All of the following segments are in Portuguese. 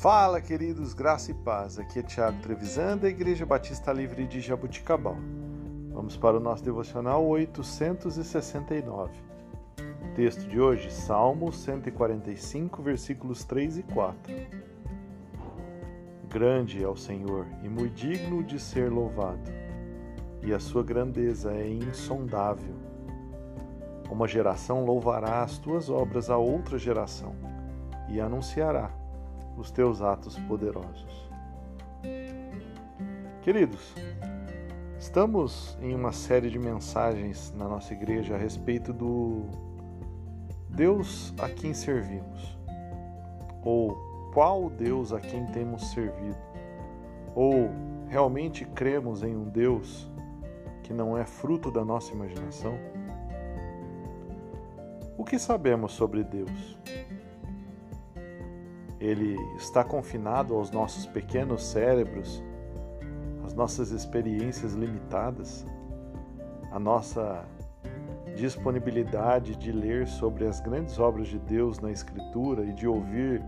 Fala, queridos, graça e paz. Aqui é Tiago Trevisan, da Igreja Batista Livre de Jabuticabal. Vamos para o nosso devocional 869. Texto de hoje, Salmo 145, versículos 3 e 4. Grande é o Senhor e muito digno de ser louvado, e a sua grandeza é insondável. Uma geração louvará as tuas obras a outra geração e anunciará os teus atos poderosos. Queridos, estamos em uma série de mensagens na nossa igreja a respeito do Deus a quem servimos, ou qual Deus a quem temos servido, ou realmente cremos em um Deus que não é fruto da nossa imaginação? O que sabemos sobre Deus? Ele está confinado aos nossos pequenos cérebros, às nossas experiências limitadas, à nossa disponibilidade de ler sobre as grandes obras de Deus na Escritura e de ouvir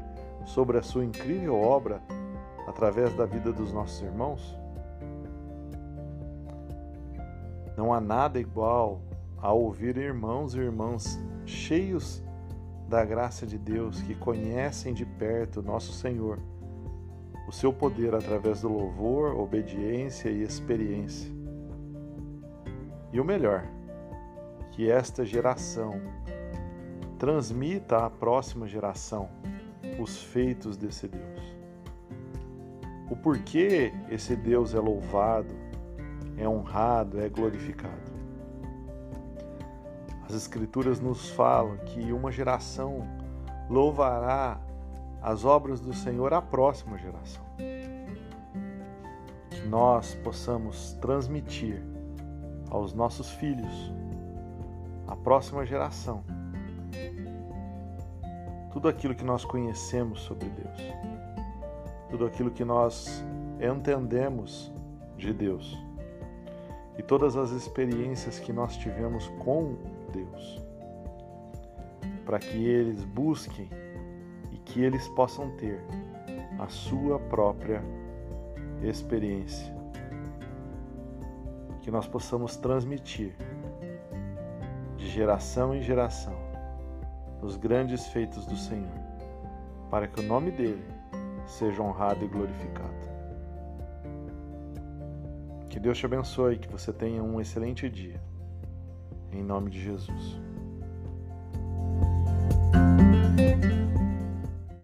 sobre a sua incrível obra através da vida dos nossos irmãos? Não há nada igual a ouvir irmãos e irmãs cheios da graça de Deus que conhecem de perto nosso Senhor, o seu poder através do louvor, obediência e experiência. E o melhor, que esta geração transmita à próxima geração os feitos desse Deus. O porquê esse Deus é louvado, é honrado, é glorificado. As Escrituras nos falam que uma geração louvará as obras do Senhor à próxima geração. Que nós possamos transmitir aos nossos filhos, à próxima geração, tudo aquilo que nós conhecemos sobre Deus, tudo aquilo que nós entendemos de Deus e todas as experiências que nós tivemos com Deus, para que eles busquem e que eles possam ter a sua própria experiência. Que nós possamos transmitir de geração em geração os grandes feitos do Senhor, para que o nome dele seja honrado e glorificado. Que Deus te abençoe, que você tenha um excelente dia. Em nome de Jesus.